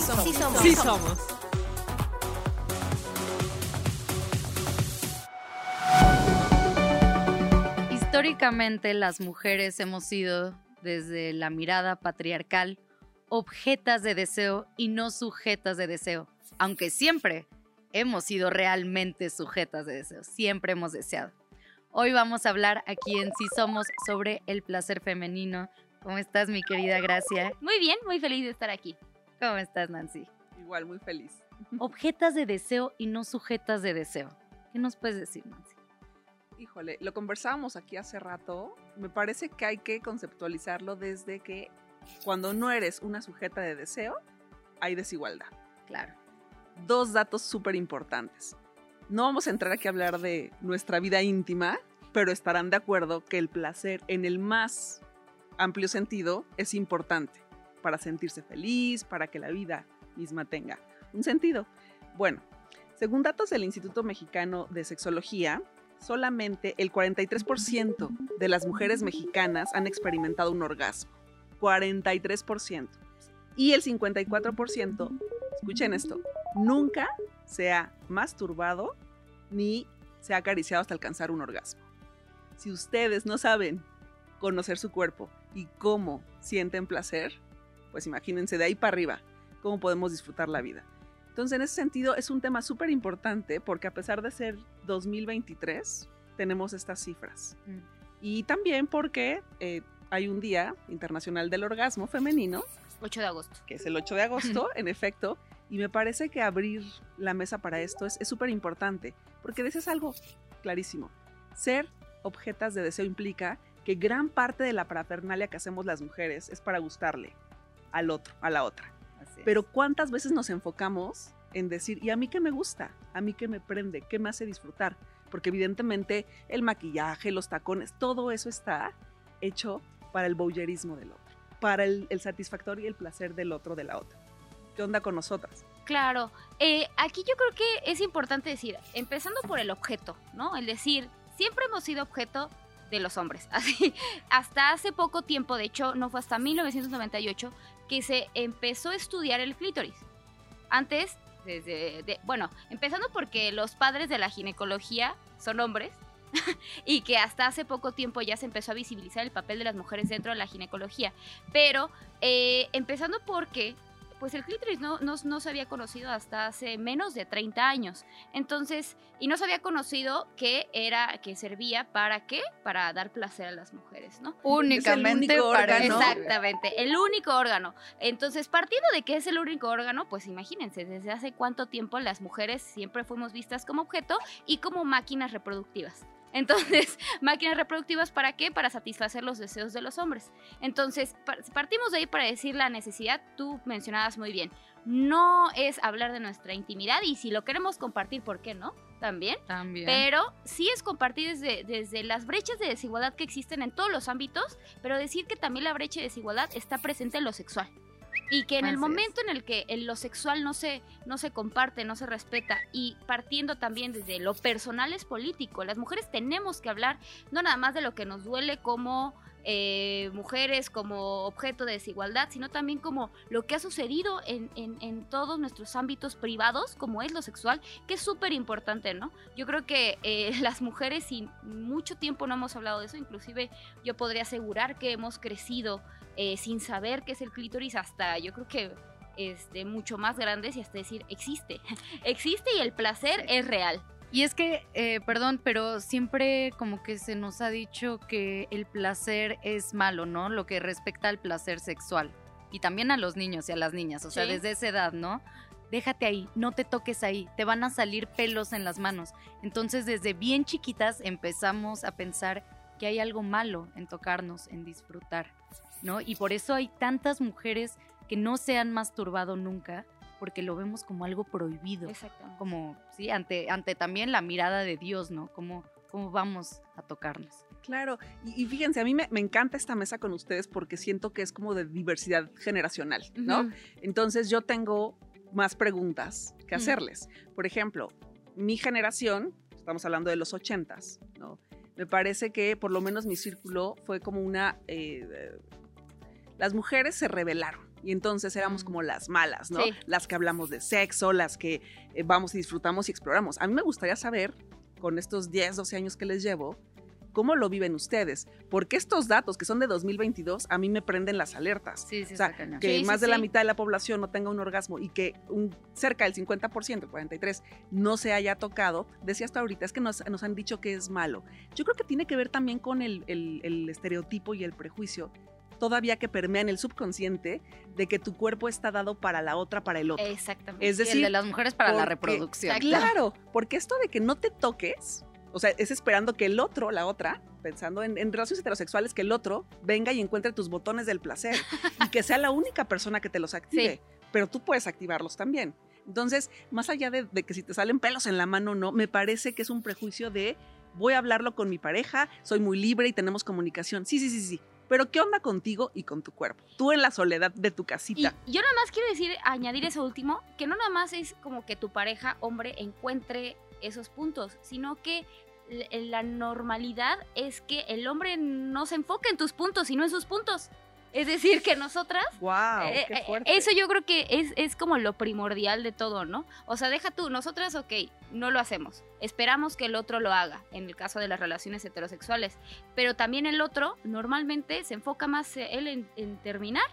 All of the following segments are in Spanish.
somos. Sí somos. Sí somos. Históricamente las mujeres hemos sido, desde la mirada patriarcal, objetas de deseo y no sujetas de deseo, aunque siempre hemos sido realmente sujetas de deseo, siempre hemos deseado. Hoy vamos a hablar aquí en Sí Somos sobre el placer femenino. ¿Cómo estás, mi querida Gracia? Muy bien, muy feliz de estar aquí. ¿Cómo estás, Nancy? Igual, muy feliz. Objetas de deseo y no sujetas de deseo. ¿Qué nos puedes decir, Nancy? Híjole, lo conversábamos aquí hace rato. Me parece que hay que conceptualizarlo desde que cuando no eres una sujeta de deseo, hay desigualdad. Claro. Dos datos súper importantes. No vamos a entrar aquí a hablar de nuestra vida íntima, pero estarán de acuerdo que el placer en el más amplio sentido es importante para sentirse feliz, para que la vida misma tenga un sentido. Bueno, según datos del Instituto Mexicano de Sexología, solamente el 43% de las mujeres mexicanas han experimentado un orgasmo. 43%. Y el 54%, escuchen esto, nunca se ha masturbado ni se ha acariciado hasta alcanzar un orgasmo. Si ustedes no saben conocer su cuerpo y cómo sienten placer, pues imagínense de ahí para arriba cómo podemos disfrutar la vida. Entonces, en ese sentido, es un tema súper importante porque a pesar de ser 2023, tenemos estas cifras. Mm. Y también porque eh, hay un Día Internacional del Orgasmo Femenino, 8 de agosto. que es el 8 de agosto, en efecto, y me parece que abrir la mesa para esto es súper importante, porque dices algo clarísimo. Ser objetas de deseo implica que gran parte de la parafernalia que hacemos las mujeres es para gustarle al otro, a la otra. Así. Pero ¿cuántas veces nos enfocamos en decir, ¿y a mí qué me gusta? ¿A mí qué me prende? ¿Qué me hace disfrutar? Porque evidentemente el maquillaje, los tacones, todo eso está hecho para el voyeurismo del otro, para el, el satisfactorio y el placer del otro, de la otra. ¿Qué onda con nosotras? Claro, eh, aquí yo creo que es importante decir, empezando por el objeto, ¿no? El decir, siempre hemos sido objeto de los hombres. Así, hasta hace poco tiempo, de hecho, no fue hasta 1998 que se empezó a estudiar el clítoris. Antes, desde, de- bueno, empezando porque los padres de la ginecología son hombres y que hasta hace poco tiempo ya se empezó a visibilizar el papel de las mujeres dentro de la ginecología. Pero eh, empezando porque pues el clítoris no, no, no se había conocido hasta hace menos de 30 años. Entonces, y no se había conocido que era, que servía para qué? Para dar placer a las mujeres, ¿no? Únicamente único para órgano. eso. Exactamente, el único órgano. Entonces, partiendo de que es el único órgano, pues imagínense, desde hace cuánto tiempo las mujeres siempre fuimos vistas como objeto y como máquinas reproductivas. Entonces, máquinas reproductivas para qué? Para satisfacer los deseos de los hombres. Entonces, par- partimos de ahí para decir la necesidad, tú mencionabas muy bien. No es hablar de nuestra intimidad y si lo queremos compartir, ¿por qué no? También. También. Pero sí es compartir desde, desde las brechas de desigualdad que existen en todos los ámbitos, pero decir que también la brecha de desigualdad está presente en lo sexual. Y que en Así el es. momento en el que en lo sexual no se, no se comparte, no se respeta, y partiendo también desde lo personal es político, las mujeres tenemos que hablar no nada más de lo que nos duele como eh, mujeres, como objeto de desigualdad, sino también como lo que ha sucedido en, en- en todos nuestros ámbitos privados, como es lo sexual, que es súper importante, ¿no? Yo creo que eh, las mujeres sin mucho tiempo no hemos hablado de eso, inclusive yo podría asegurar que hemos crecido eh, sin saber qué es el clítoris hasta yo creo que este, mucho más grandes y hasta decir existe, existe y el placer es real. Y es que, eh, perdón, pero siempre como que se nos ha dicho que el placer es malo, ¿no? Lo que respecta al placer sexual. Y también a los niños y a las niñas, o sea, Sí. desde esa edad, ¿no? Déjate ahí, no te toques ahí, te van a salir pelos en las manos. Entonces, desde bien chiquitas empezamos a pensar que hay algo malo en tocarnos, en disfrutar, ¿no? Y por eso hay tantas mujeres que no se han masturbado nunca, porque lo vemos como algo prohibido Exactamente. como, sí, ante, ante también la mirada de Dios, ¿no? Cómo, cómo vamos a tocarnos. Claro, y, y fíjense, a mí me, me encanta esta mesa con ustedes porque siento que es como de diversidad generacional, ¿no? Entonces yo tengo más preguntas que hacerles. Por ejemplo, mi generación, estamos hablando de los ochentas, ¿no? Me parece que por lo menos mi círculo fue como una... eh, eh, las mujeres se rebelaron, Y entonces éramos como las malas, ¿no? Sí. Las que hablamos de sexo, las que eh, vamos y disfrutamos y exploramos. A mí me gustaría saber, con estos 10, 12 años que les llevo, cómo lo viven ustedes. Porque estos datos que son de 2022 a mí me prenden las alertas. Sí, sí, O sea, que Sí, más de la mitad de la población no tenga un orgasmo y que un, cerca del 50%, 43%, no se haya tocado, decía hasta ahorita, es que nos, nos han dicho que es malo. Yo creo que tiene que ver también con el, el- el estereotipo y el prejuicio todavía que permea en el subconsciente de que tu cuerpo está dado para la otra, para el otro. Exactamente. Es Sí, el decir, de las mujeres para la reproducción. Claro, porque esto de que no te toques, o sea, es esperando que el otro, la otra, pensando en, en relaciones heterosexuales, que el otro venga y encuentre tus botones del placer y que sea la única persona que te los active, pero tú puedes activarlos también. Entonces, más allá de, de que si te salen pelos en la mano o no, me parece que es un prejuicio de voy a hablarlo con mi pareja, soy muy libre y tenemos comunicación. Sí, sí, sí, sí. Pero ¿qué onda contigo y con tu cuerpo? Tú en la soledad de tu Y casita. yo nada más quiero decir, añadir eso último, que no nada más es como que tu pareja, hombre, encuentre esos puntos, sino que la normalidad es que el hombre no se enfoque en tus puntos, sino en sus puntos. Es decir, que nosotras ¡Wow! Eh, ¡Qué eh, fuerte! Eso yo creo que es, es como lo primordial de todo, ¿no? O sea, deja tú, nosotras, ok, no lo hacemos. Esperamos que el otro lo haga, en el caso de las relaciones heterosexuales. Pero también el otro normalmente se enfoca más eh, él en, en terminar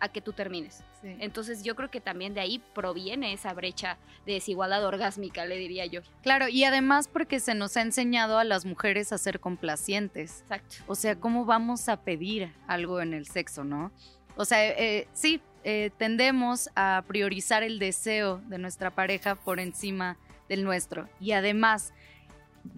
a que tú termines. Sí. Entonces yo creo que también de ahí proviene esa brecha de desigualdad orgásmica, le diría yo. Claro, y además porque se nos ha enseñado a las mujeres a ser complacientes. Exacto. O sea, ¿cómo vamos a pedir algo en el sexo, no? O sea, eh, sí, eh, tendemos a priorizar el deseo de nuestra pareja por encima del nuestro. Y además,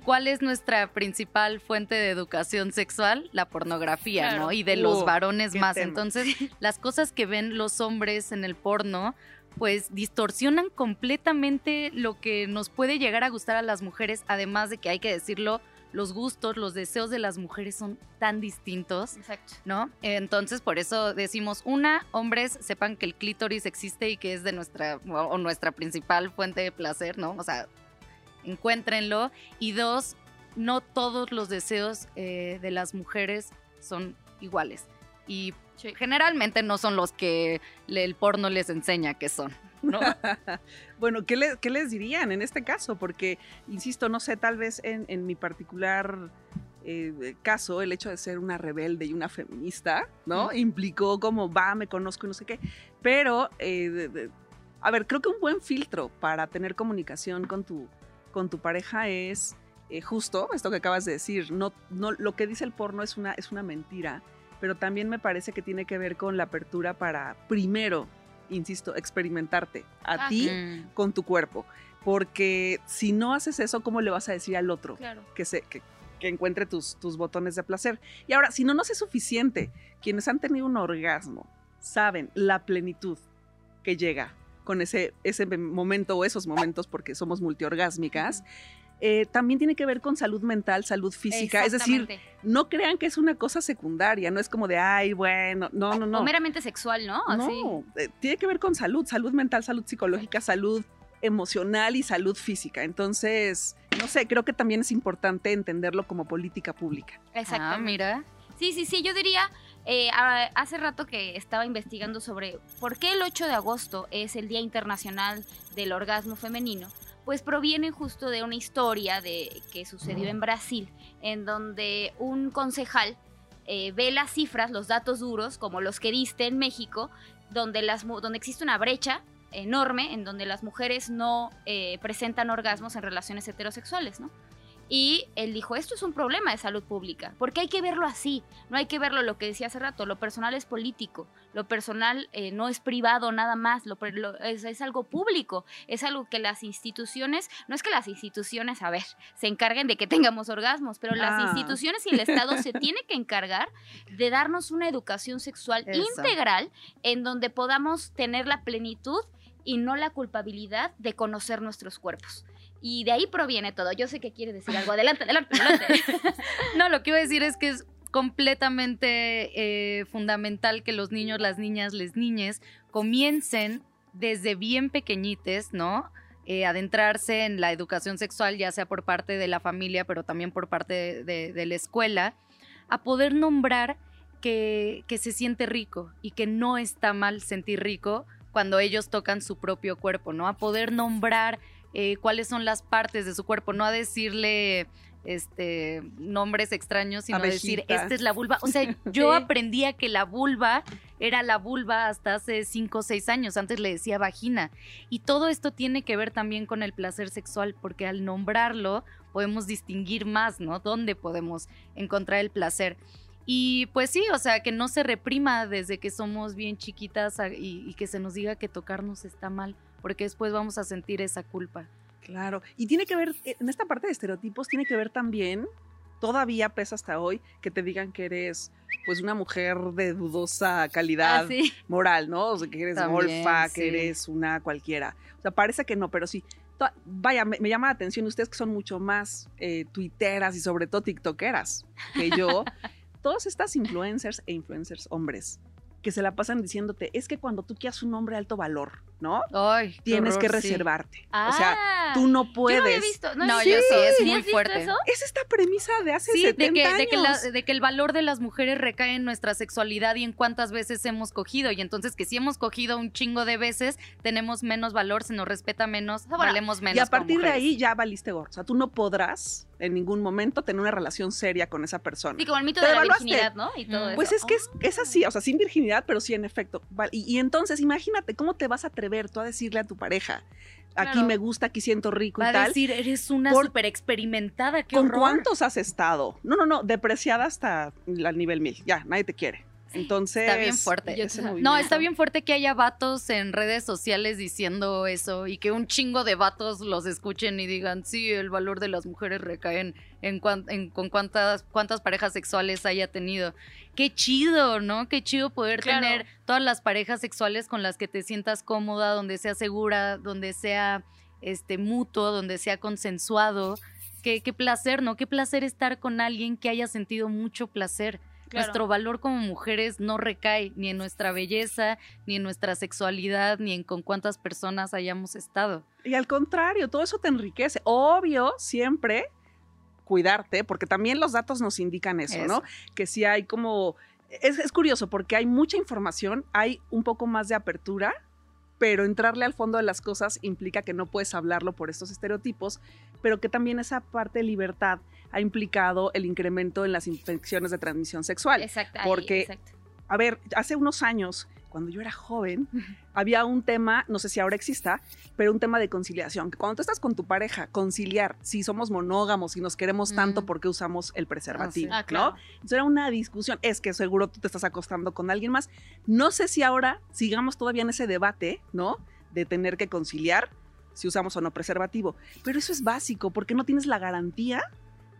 ¿cuál es nuestra principal fuente de educación sexual? La pornografía, Claro. ¿no? Y de los Uh, varones más. tema. Entonces, las cosas que ven los hombres en el porno, pues distorsionan completamente lo que nos puede llegar a gustar a las mujeres, además de que hay que decirlo, los gustos, los deseos de las mujeres son tan distintos, Exacto. ¿no? Entonces, por eso decimos, una, hombres, sepan que el clítoris existe y que es de nuestra, o nuestra principal fuente de placer, ¿no? O sea, encuéntrenlo. Y dos, no todos los deseos eh, de las mujeres son iguales. Y Sí. generalmente no son los que el porno les enseña que son, ¿no? bueno, ¿qué, le- qué les dirían en este caso? Porque, insisto, no sé, tal vez en, en mi particular eh, caso, el hecho de ser una rebelde y una feminista, ¿no? Implicó como, va, me conozco y no sé qué. Pero, eh, de- de- a ver, creo que un buen filtro para tener comunicación con tu, con tu pareja es eh, justo esto que acabas de decir. No, no, lo que dice el porno es una, es una mentira, pero también me parece que tiene que ver con la apertura para, primero, insisto, experimentarte a Ah, ti Mm. con tu cuerpo. Porque si no haces eso, ¿cómo le vas a decir al otro Claro. que, se, que, que encuentre tus, tus botones de placer? Y ahora, si no nos es suficiente, quienes han tenido un orgasmo saben la plenitud que llega con ese, ese momento o esos momentos, porque somos multiorgásmicas, eh, también tiene que ver con salud mental, salud física. Es decir, Exactamente. no crean que es una cosa secundaria, no es como de, ay, bueno, no, no, no. O meramente sexual, ¿no? Así. No, eh, tiene que ver con salud, salud mental, salud psicológica, salud emocional y salud física. Entonces, no sé, creo que también es importante entenderlo como política pública. Ah, Exactamente. mira. Sí, sí, sí, yo diría, eh, hace rato que estaba investigando sobre por qué el 8 de agosto es el Día Internacional del Orgasmo Femenino, pues proviene justo de una historia de, que sucedió en Brasil, en donde un concejal eh, ve las cifras, los datos duros, como los que diste en México, donde, las, donde existe una brecha enorme en donde las mujeres no eh, presentan orgasmos en relaciones heterosexuales, ¿no? Y él dijo, esto es un problema de salud pública, porque hay que verlo así, no hay que verlo lo que decía hace rato, lo personal es político, lo personal eh, no es privado nada más, lo, es, es algo público, es algo que las instituciones, no es que las instituciones, a ver, se encarguen de que tengamos orgasmos, pero las Ah. instituciones y el Estado se tiene que encargar de darnos una educación sexual Eso. integral en donde podamos tener la plenitud y no la culpabilidad de conocer nuestros cuerpos. Y de ahí proviene todo. Yo sé que quiere decir algo. Adelante, adelante, adelante. No, lo que iba a decir es que es completamente eh, fundamental que los niños, las niñas, les niñes comiencen desde bien pequeñites, ¿no? Eh, adentrarse en la educación sexual, ya sea por parte de la familia, pero también por parte de, de- la escuela, a poder nombrar que, que se siente rico y que no está mal sentir rico cuando ellos tocan su propio cuerpo, ¿no? A poder nombrar eh, cuáles son las partes de su cuerpo, no a decirle este nombres extraños, sino a decir, esta es la vulva. O sea, yo aprendía que la vulva era la vulva hasta hace 5 o 6 años, antes le decía vagina. Y todo esto tiene que ver también con el placer sexual, porque al nombrarlo podemos distinguir más, ¿no? ¿Dónde podemos encontrar el placer? Y pues sí, o sea, que no se reprima desde que somos bien chiquitas y, y que se nos diga que tocarnos está mal, porque después vamos a sentir esa culpa. Claro, y tiene que ver, eh, en esta parte de estereotipos, tiene que ver también, todavía pesa hasta hoy, que te digan que eres pues una mujer de dudosa calidad Ah, sí. moral, ¿no? O sea, que eres También, golfa, sí. que eres una cualquiera. O sea, parece que no, pero sí. Vaya, me, me llama la atención ustedes que son mucho más eh, tuiteras y sobre todo tiktokeras que yo. Todas estas influencers e influencers hombres que se la pasan diciéndote, es que cuando tú quieras un hombre de alto valor, ¿no? Ay, Tienes que sí. reservarte. Ah, o sea, tú no Yo puedes. no había visto. No, No, había yo sí, es ¿Sí muy fuerte. eso? Es esta premisa de hace Sí, de 70 que, años. de, que la- de que el valor de las mujeres recae en nuestra sexualidad y en cuántas veces hemos cogido. Y entonces que si hemos cogido un chingo de veces, tenemos menos valor, se nos respeta menos, bueno, valemos menos. y a partir de ahí ya valiste gorro. O sea, tú no podrás en ningún momento tener una relación seria con esa persona. Sí, como el mito de la virginidad, ¿no? Y todo Mm. eso. Pues es que es, es así, o sea, sin virginidad, pero sí en efecto. Y, y entonces, imagínate, ¿cómo te vas a atrever tú a decirle a tu pareja, aquí Claro. me gusta, aquí siento rico Va y a tal? decir, eres una súper experimentada, qué ¿Con horror. cuántos has estado? No, no, no, depreciada hasta el nivel mil. Ya, nadie te quiere. Entonces. Está bien fuerte. Yo- ese No, está bien fuerte que haya vatos en redes sociales diciendo eso y que un chingo de vatos los escuchen y digan, sí, el valor de las mujeres recae en, en, cuan- en- con cuántas, cuántas parejas sexuales haya tenido. Qué chido, ¿no? Qué chido poder Claro. tener todas las parejas sexuales con las que te sientas cómoda, donde sea segura, donde sea este mutuo, donde sea consensuado. Qué, qué placer, ¿no? Qué placer estar con alguien que haya sentido mucho placer. Claro. Nuestro valor como mujeres no recae ni en nuestra belleza, ni en nuestra sexualidad, ni en con cuántas personas hayamos estado. Y al contrario, todo eso te enriquece. Obvio, siempre cuidarte, porque también los datos nos indican eso, ¿no? Que si hay como... Es, es curioso porque hay mucha información, hay un poco más de apertura, pero entrarle al fondo de las cosas implica que no puedes hablarlo por estos estereotipos, pero que también esa parte de libertad ha implicado el incremento en las infecciones de transmisión sexual. Exacto. porque- exacto. A ver, hace unos años, cuando yo era joven, había un tema, no sé si ahora exista, pero un tema de conciliación. Que cuando tú estás con tu pareja, conciliar si somos monógamos, si nos queremos tanto. ¿por qué usamos el preservativo? Ah, claro. ¿no? Entonces era una discusión. Es que seguro tú te estás acostando con alguien más. No sé si ahora sigamos todavía en ese debate, ¿no? De tener que conciliar si usamos o no preservativo. Pero eso es básico, porque no tienes la garantía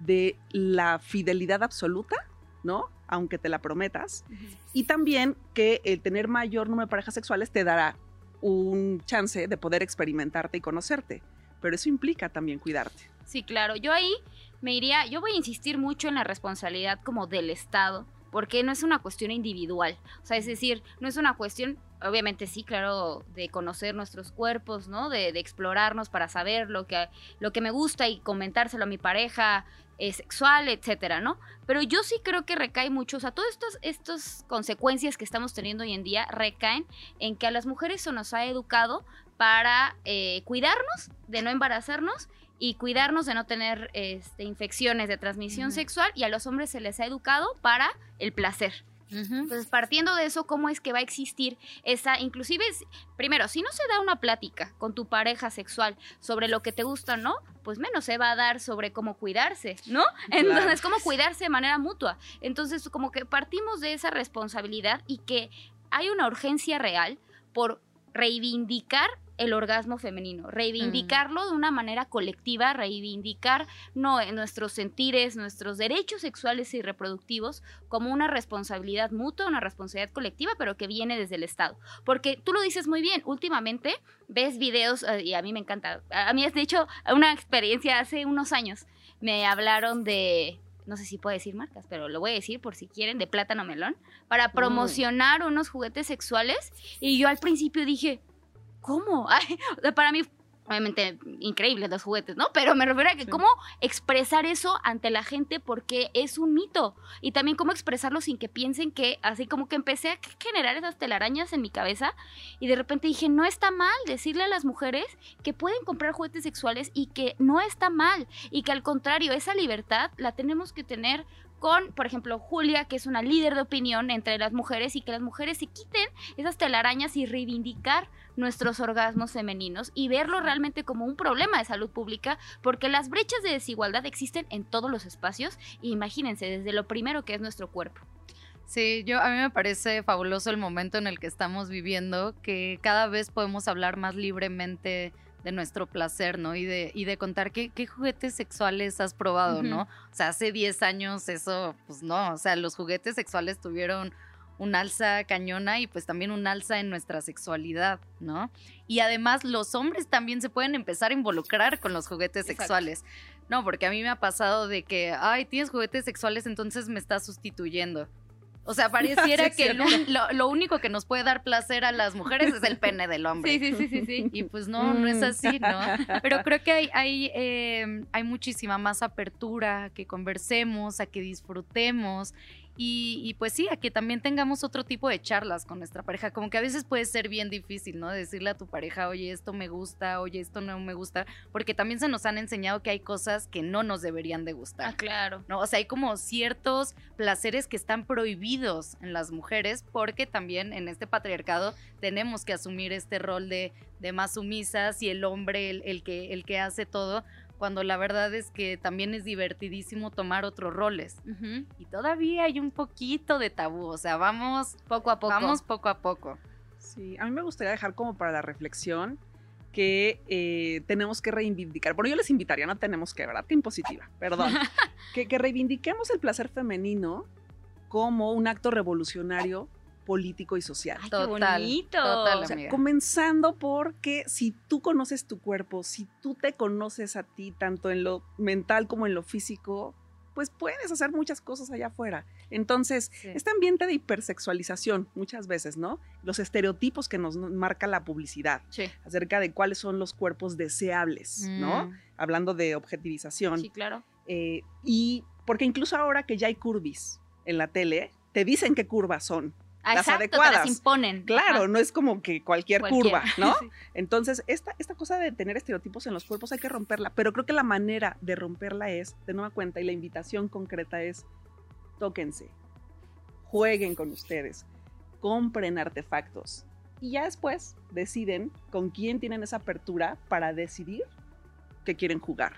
de la fidelidad absoluta, ¿no? Aunque te la prometas. Y también que el tener mayor número de parejas sexuales te dará un chance de poder experimentarte y conocerte. Pero eso implica también cuidarte. Sí, claro. Yo ahí me iría, yo voy a insistir mucho en la responsabilidad como del Estado, porque no es una cuestión individual. O sea, es decir, no es una cuestión, obviamente sí, claro, de conocer nuestros cuerpos, ¿no? De, de explorarnos para saber lo que, lo que me gusta y comentárselo a mi pareja eh, sexual, etcétera, ¿no? Pero yo sí creo que recae mucho, o sea, todas estas, estas consecuencias que estamos teniendo hoy en día recaen en que a las mujeres se nos ha educado para eh, cuidarnos, de no embarazarnos y cuidarnos de no tener este, infecciones de transmisión sexual y a los hombres se les ha educado para el placer. Entonces, partiendo de eso, ¿cómo es que va a existir esa, inclusive, primero, si no se da una plática con tu pareja sexual sobre lo que te gusta, ¿no? Pues menos se va a dar sobre cómo cuidarse, ¿no? Entonces, cómo cuidarse de manera mutua. Entonces, como que partimos de esa responsabilidad y que hay una urgencia real por reivindicar el orgasmo femenino, reivindicarlo de una manera colectiva, reivindicar no, eh, nuestros sentires, nuestros derechos sexuales y reproductivos como una responsabilidad mutua, una responsabilidad colectiva, pero que viene desde el Estado. Porque tú lo dices muy bien, últimamente ves videos, eh, y a mí me encanta, a mí es de hecho una experiencia hace unos años, me hablaron de... No sé si puedo decir marcas, pero lo voy a decir por si quieren, de plátano melón, para promocionar unos juguetes sexuales. Y yo al principio dije, ¿cómo? Ay, o sea, para mí obviamente increíbles los juguetes, ¿no? Pero me refiero a que Sí. cómo expresar eso ante la gente porque es un mito y también cómo expresarlo sin que piensen que así como que empecé a generar esas telarañas en mi cabeza y de repente dije, no está mal decirle a las mujeres que pueden comprar juguetes sexuales y que no está mal y que al contrario, esa libertad la tenemos que tener con, por ejemplo, Julia, que es una líder de opinión entre las mujeres y que las mujeres se quiten esas telarañas y reivindicar nuestros orgasmos femeninos y verlo realmente como un problema de salud pública, porque las brechas de desigualdad existen en todos los espacios y imagínense desde lo primero que es nuestro cuerpo. Sí, yo a mí me parece fabuloso el momento en el que estamos viviendo, que cada vez podemos hablar más libremente de nuestro placer, ¿no? Y de, y de contar qué, qué juguetes sexuales has probado. ¿no? O sea, hace 10 años eso, pues no, o sea, los juguetes sexuales tuvieron un alza cañona y pues también un alza en nuestra sexualidad, ¿no? Y además los hombres también se pueden empezar a involucrar con los juguetes Exacto. sexuales. No, porque a mí me ha pasado de que, ay, tienes juguetes sexuales, entonces me estás sustituyendo. O sea, pareciera Sí, que lo, único que nos puede dar placer a las mujeres es el pene del hombre. sí, sí, sí, sí. Y pues no, no es Mm. así, ¿no? Pero creo que hay, hay, eh, hay muchísima más apertura, a que conversemos, a que disfrutemos y, y, pues sí, a que también tengamos otro tipo de charlas con nuestra pareja. Como que a veces puede ser bien difícil, ¿no? Decirle a tu pareja, oye, esto me gusta, oye, esto no me gusta, porque también se nos han enseñado que hay cosas que no nos deberían de gustar. Ah, claro. ¿no? O sea, hay como ciertos placeres que están prohibidos en las mujeres porque también en este patriarcado tenemos que asumir este rol de, de más sumisas y el hombre el, el que, el que hace todo, cuando la verdad es que también es divertidísimo tomar otros roles. Y todavía hay un poquito de tabú, o sea, vamos Poco a poco. Vamos poco a poco. Sí, a mí me gustaría dejar como para la reflexión que eh, tenemos que reivindicar. Bueno, yo les invitaría, no tenemos que, ¿verdad? Impositiva, perdón. que, que reivindiquemos el placer femenino como un acto revolucionario político y social. Ay, Total, qué bonito. total, O sea, amiga. comenzando porque si tú conoces tu cuerpo, si tú te conoces a ti, tanto en lo mental como en lo físico, pues puedes hacer muchas cosas allá afuera. Entonces, Sí. este ambiente de hipersexualización, muchas veces, ¿no? Los estereotipos que nos marca la publicidad Sí, acerca de cuáles son los cuerpos deseables, ¿no? Mm. Hablando de objetivización. sí, claro. Eh, y porque incluso ahora que ya hay curvis en la tele, te dicen qué curvas son. Ah, Las Exacto, te adecuadas. las imponen. Claro, Ajá. no es como que cualquier Cualquiera. curva, ¿no? Sí. Entonces, esta, esta cosa de tener estereotipos en los cuerpos hay que romperla, pero creo que la manera de romperla es, de nueva cuenta, y la invitación concreta es, tóquense, jueguen con ustedes, compren artefactos y ya después deciden con quién tienen esa apertura para decidir que quieren jugar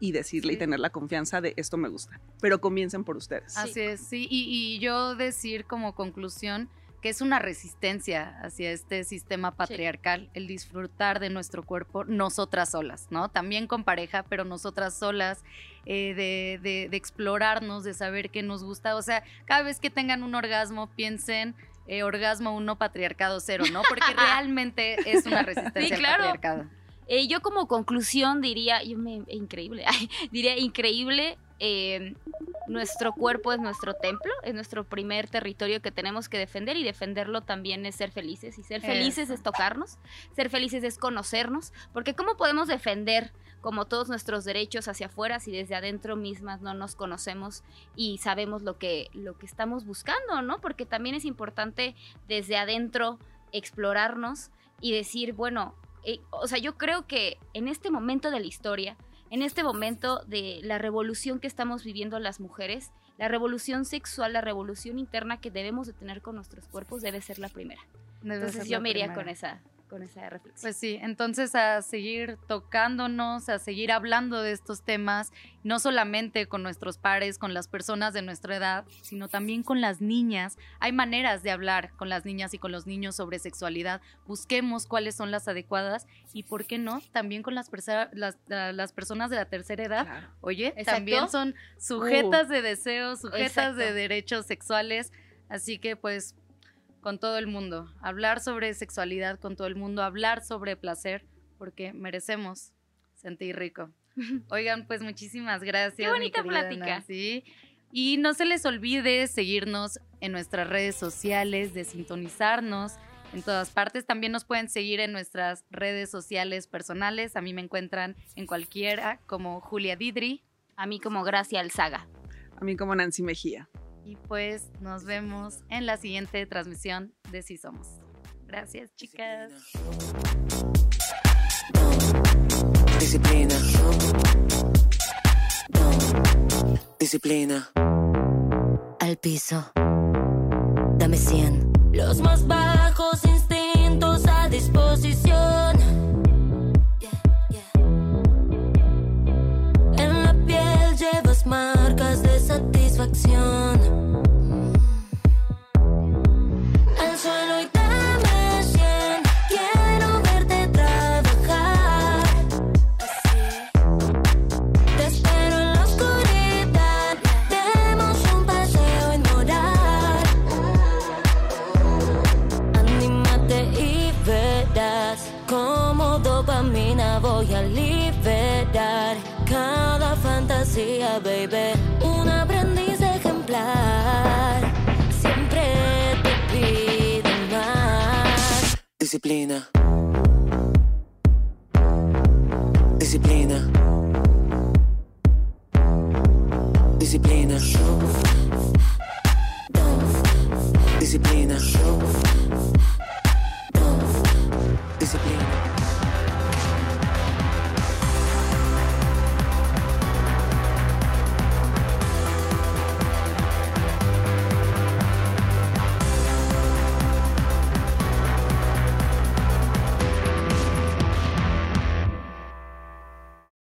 y decirle y tener la confianza de esto me gusta, pero comiencen por ustedes. Así es, sí. Y, y yo decir como conclusión que es una resistencia hacia este sistema patriarcal, el disfrutar de nuestro cuerpo nosotras solas, ¿no? También con pareja, pero nosotras solas, eh, de, de- de explorarnos, de saber qué nos gusta. O sea, cada vez que tengan un orgasmo, piensen eh, orgasmo uno, patriarcado cero, ¿no? Porque realmente es una resistencia claro. al patriarcado. Eh, yo como conclusión diría, yo me, increíble, diría increíble, eh, nuestro cuerpo es nuestro templo, es nuestro primer territorio que tenemos que defender y defenderlo también es ser felices y ser felices Eso. es tocarnos, ser felices es conocernos, porque ¿cómo podemos defender como todos nuestros derechos hacia afuera si desde adentro mismas no nos conocemos y sabemos lo que, lo que estamos buscando, ¿no? Porque también es importante desde adentro explorarnos y decir, bueno, eh, o sea, yo creo que en este momento de la historia, en este momento de la revolución que estamos viviendo las mujeres, la revolución sexual, la revolución interna que debemos de tener con nuestros cuerpos debe ser la primera. Debe Entonces yo me iría con esa, con esa reflexión. Pues sí, entonces a seguir tocándonos, a seguir hablando de estos temas, no solamente con nuestros pares, con las personas de nuestra edad, sino también con las niñas. Hay maneras de hablar con las niñas y con los niños sobre sexualidad. Busquemos cuáles son las adecuadas y, ¿por qué no? También con las, persa- las, la- las personas de la tercera edad. Claro. Oye, Exacto. también son sujetas de deseos, sujetas Exacto. de derechos sexuales. Así que pues con todo el mundo, hablar sobre sexualidad con todo el mundo, hablar sobre placer, porque merecemos sentir rico. Oigan, pues muchísimas gracias. Qué bonita plática. Y no se les olvide seguirnos en nuestras redes sociales, de sintonizarnos en todas partes. También nos pueden seguir en nuestras redes sociales personales. A mí me encuentran en cualquiera como Julia Didri. A mí como Gracia Alzaga. A mí como Nancy Mejía. Y pues nos vemos en la siguiente transmisión de Si sí Somos. Gracias, chicas. Disciplina. Disciplina. Al piso. Dame 100. Los más bajos. disciplina.